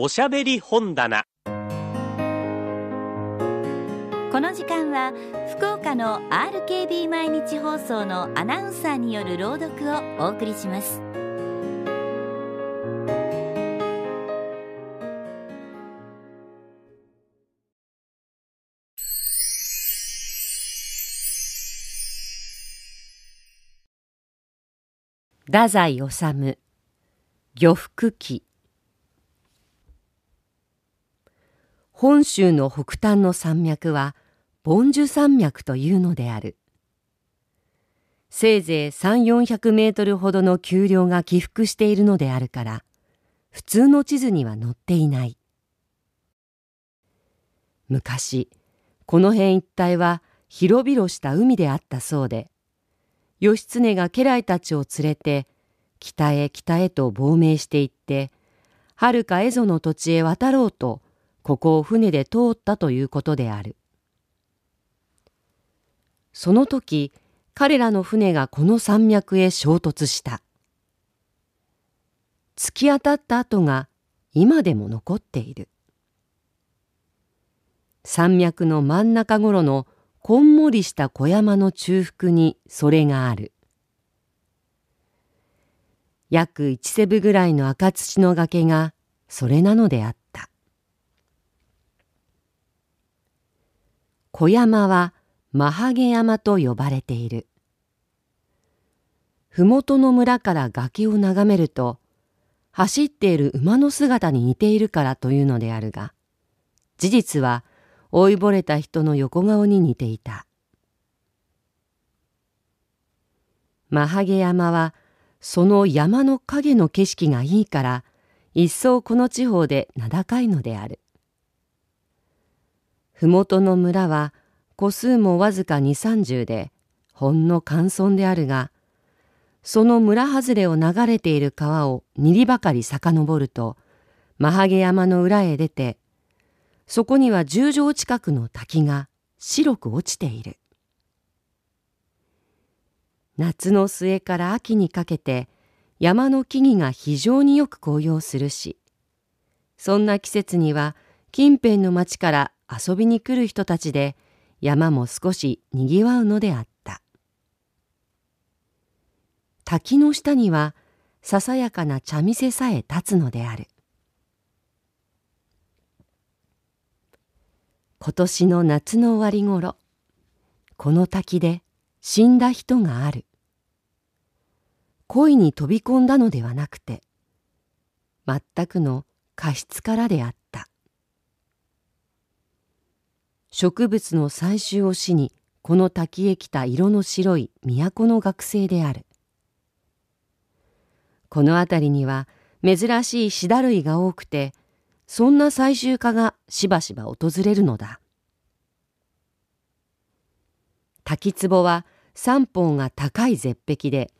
おしゃべり本棚。この時間は福岡の RKB 毎日放送のアナウンサーによる朗読をお送りします。太宰治漁服記。本州の北端の山脈は凡樹山脈というのである。せいぜい3400メートルほどの丘陵が起伏しているのであるから普通の地図には載っていない。昔この辺一帯は広々した海であったそうで義経が家来たちを連れて北へ北へと亡命していってはるか蝦夷の土地へ渡ろうとここを船で通ったということである。その時彼らの船がこの山脈へ衝突した。突き当たった跡が今でも残っている。山脈の真ん中頃のこんもりした小山の中腹にそれがある。約一セブぐらいの赤土の崖がそれなのであった。小山はマハゲ山と呼ばれている。麓の村から崖を眺めると、走っている馬の姿に似ているからというのであるが、事実は老いぼれた人の横顔に似ていた。マハゲ山はその山の影の景色がいいから一層この地方で名高いのである。麓の村は戸数もわずか二三十でほんの寒村であるがその村外れを流れている川を二里ばかり遡るとマハゲ山の裏へ出てそこには十丈近くの滝が白く落ちている。夏の末から秋にかけて山の木々が非常によく紅葉するし、そんな季節には近辺の町から遊びに来る人たちで山も少しにぎわうのであった。滝の下にはささやかな茶店さえ立つのである。今年の夏の終わりごろこの滝で死んだ人がある恋に飛び込んだのではなくて全くの過失からであった植物の採集をしにこの滝へ来た色の白い都の学生であるこの辺りには珍しいシダ類が多くてそんな採集家がしばしば訪れるのだ。滝壺は三方が高い絶壁で、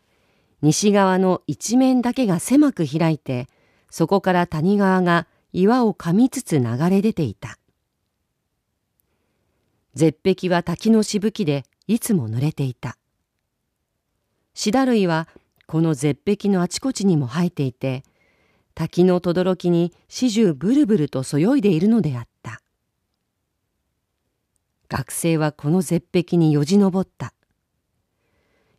西側の一面だけが狭く開いて、そこから谷川が岩を噛みつつ流れ出ていた。絶壁は滝のしぶきでいつも濡れていた。シダ類はこの絶壁のあちこちにも生えていて、滝の轟に始終ブルブルとそよいでいるのであった。学生はこの絶壁によじ登った。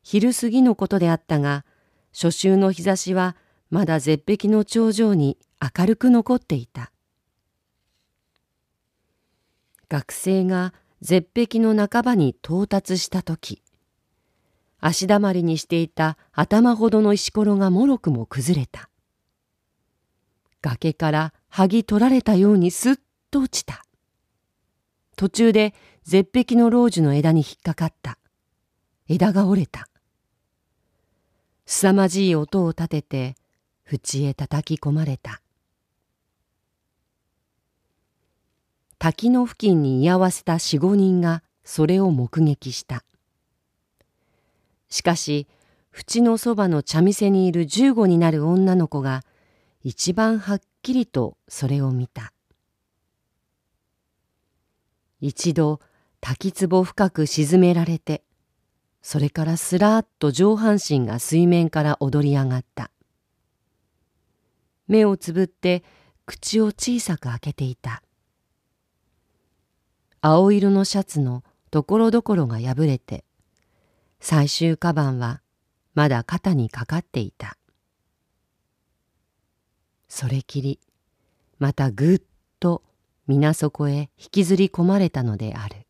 昼過ぎのことであったが、初秋の日差しはまだ絶壁の頂上に明るく残っていた。学生が絶壁の半ばに到達した時、足だまりにしていた頭ほどの石ころがもろくも崩れた。崖から剥ぎ取られたようにすっと落ちた。途中で絶壁の老樹の枝に引っかかった。枝が折れた。凄まじい音を立てて縁へ叩き込まれた。滝の付近に居合わせた四五人がそれを目撃した。しかし、縁のそばの茶店にいる十五になる女の子が一番はっきりとそれを見た。一度滝壺深く沈められてそれからすらっと上半身が水面から踊り上がった。目をつぶって口を小さく開けていた。青色のシャツのところどころが破れて最終カバンはまだ肩にかかっていた。それきりまたぐっと水底へ引きずり込まれたのである。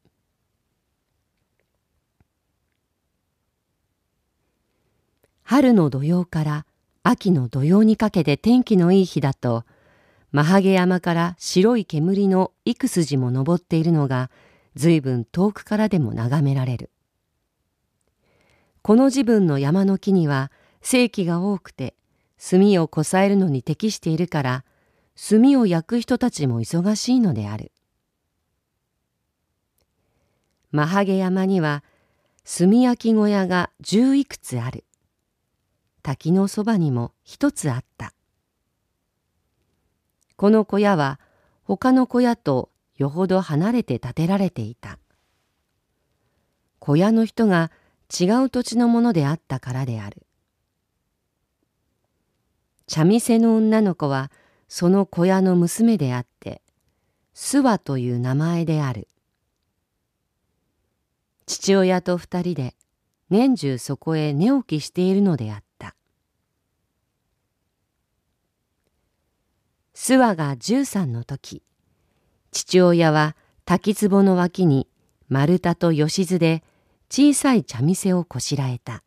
春の土曜から秋の土曜にかけて天気のいい日だとマハゲ山から白い煙の幾筋も昇っているのが随分遠くからでも眺められる。この自分の山の木には生気が多くて炭をこさえるのに適しているから炭を焼く人たちも忙しいのである。マハゲ山には炭焼き小屋が十いくつある。滝のそばにも一つあった。この小屋は他の小屋とよほど離れて建てられていた。小屋の人が違う土地のものであったからである。茶店の女の子はその小屋の娘であって、諏訪という名前である。父親と二人で年中そこへ寝起きしているのであった。諏訪が13の時、父親は滝壺の脇に丸太と吉津で小さい茶店をこしらえた。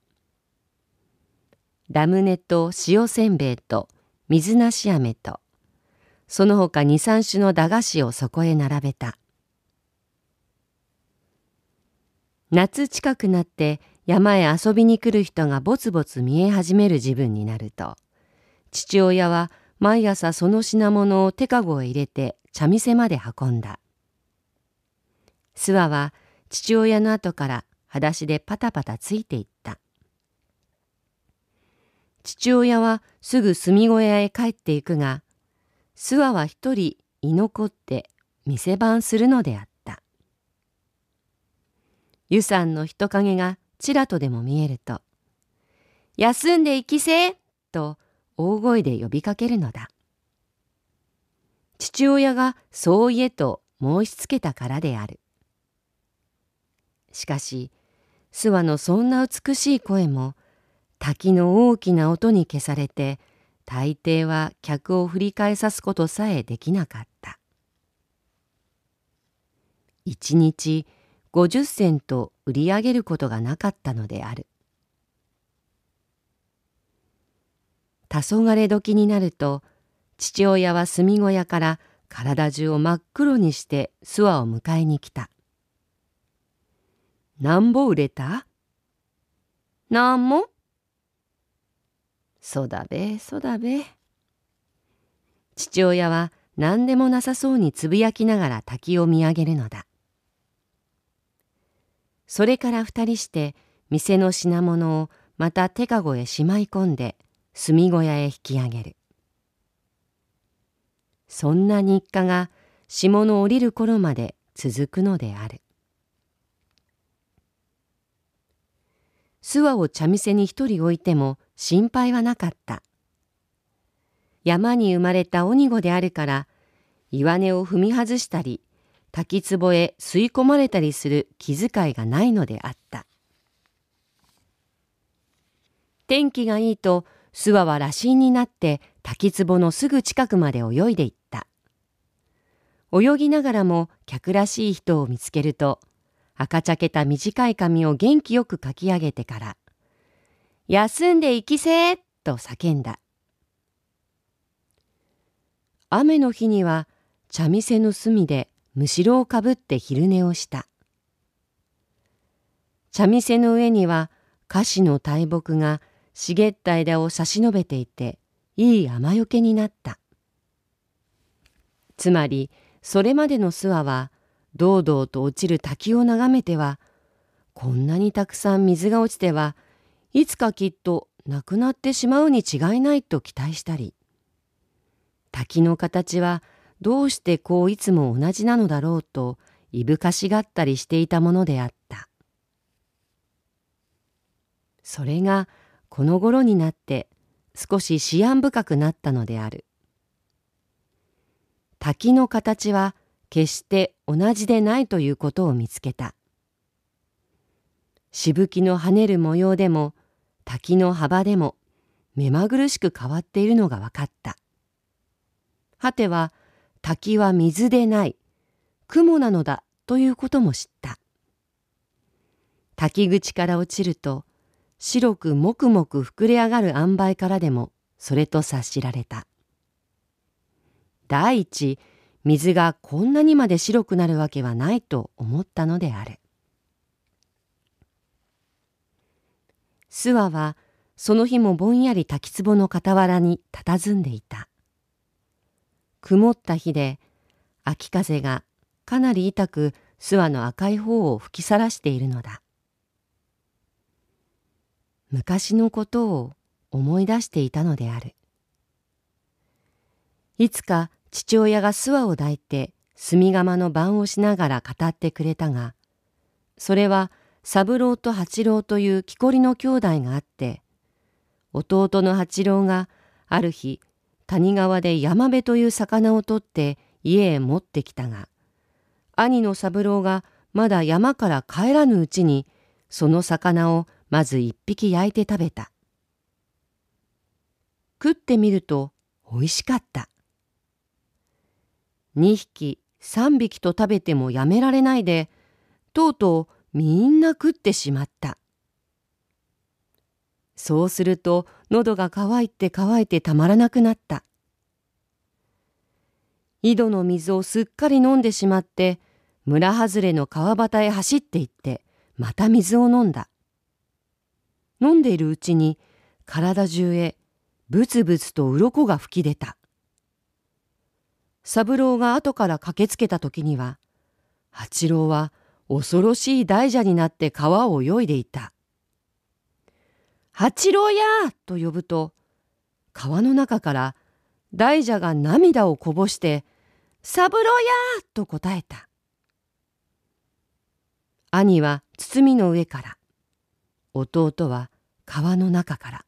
ラムネと塩せんべいと水なし飴と、その他二三種の駄菓子をそこへ並べた。夏近くなって山へ遊びに来る人がぼつぼつ見え始める自分になると、父親は毎朝その品物を手かごへ入れて茶店まで運んだ。諏訪は父親の後から裸足でパタパタついていった。父親はすぐ住み小屋へ帰っていくが、諏訪は一人居残って店番するのであった。湯さんの人影がちらとでも見えると、休んで行きせと大声で呼びかけるのだ。父親がそう言えと申しつけたからである。しかし、諏訪のそんな美しい声も滝の大きな音に消されて大抵は客を振り返さすことさえできなかった。一日50銭と売り上げることがなかったのである。黄昏時になると父親は炭小屋から体中を真っ黒にして諏訪を迎えに来た。なんぼ売れた？なんも？そだべそだべ。父親は何でもなさそうにつぶやきながら滝を見上げるのだ。それから二人して店の品物をまた手かごへしまい込んで炭小屋へ引き上げる。そんな日課が霜の降りる頃まで続くのである。諏訪を茶店に一人置いても心配はなかった。山に生まれた鬼子であるから岩根を踏み外したり滝壺へ吸い込まれたりする気遣いがないのであった。天気がいいと諏訪は羅針になって滝壺のすぐ近くまで泳いでいった。泳ぎながらも客らしい人を見つけると赤茶けた短い髪を元気よくかき上げてから「休んで行きせ!」と叫んだ。雨の日には茶店の隅でむしろをかぶって昼寝をした。茶店の上には菓子の大木が茂った枝を差し伸べていていい雨よけになった。つまりそれまでの諏訪は堂々と落ちる滝を眺めてはこんなにたくさん水が落ちてはいつかきっとなくなってしまうに違いないと期待したり滝の形はどうしてこういつも同じなのだろうといぶかしがったりしていたものであった。それがこの頃になって少し思案深くなったのである。滝の形は決して同じでないということを見つけた。しぶきの跳ねる模様でも滝の幅でも目まぐるしく変わっているのが分かった。果ては滝は水でない、雲なのだということも知った。滝口から落ちると白くもくもく膨れ上がる塩梅からでもそれと察しられた。第一、水がこんなにまで白くなるわけはないと思ったのである。諏訪はその日もぼんやり滝壺の傍らに佇んでいた。曇った日で秋風がかなり痛く諏訪の赤い方を吹きさらしているのだ。昔のことを思い出していたのである。いつか父親が諏訪を抱いて炭窯の番をしながら語ってくれたが、それは三郎と八郎という木こりの兄弟があって、弟の八郎がある日谷川で山辺という魚を取って家へ持ってきたが、兄の三郎がまだ山から帰らぬうちにその魚をまず一匹焼いて食べた。食ってみると美味しかった。二匹三匹と食べてもやめられないでとうとうみんな食ってしまった。そうすると喉が渇いて渇いてたまらなくなった。井戸の水をすっかり飲んでしまって村外れの川端へ走って行ってまた水を飲んだ。飲んでいるうちに体中へブツブツと鱗が吹き出た。三郎が後から駆けつけた時には八郎は恐ろしい大蛇になって川を泳いでいた。八郎やと呼ぶと川の中から大蛇が涙をこぼして三郎やと答えた。兄は包みの上から弟は川の中から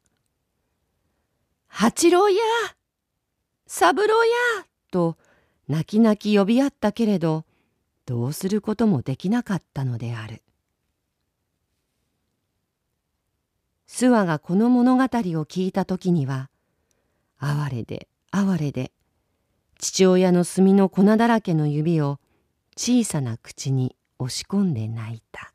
「八郎や三郎や!」と泣き泣き呼び合ったけれどどうすることもできなかったのである。諏訪がこの物語を聞いた時には哀れで哀れで父親の墨の粉だらけの指を小さな口に押し込んで泣いた。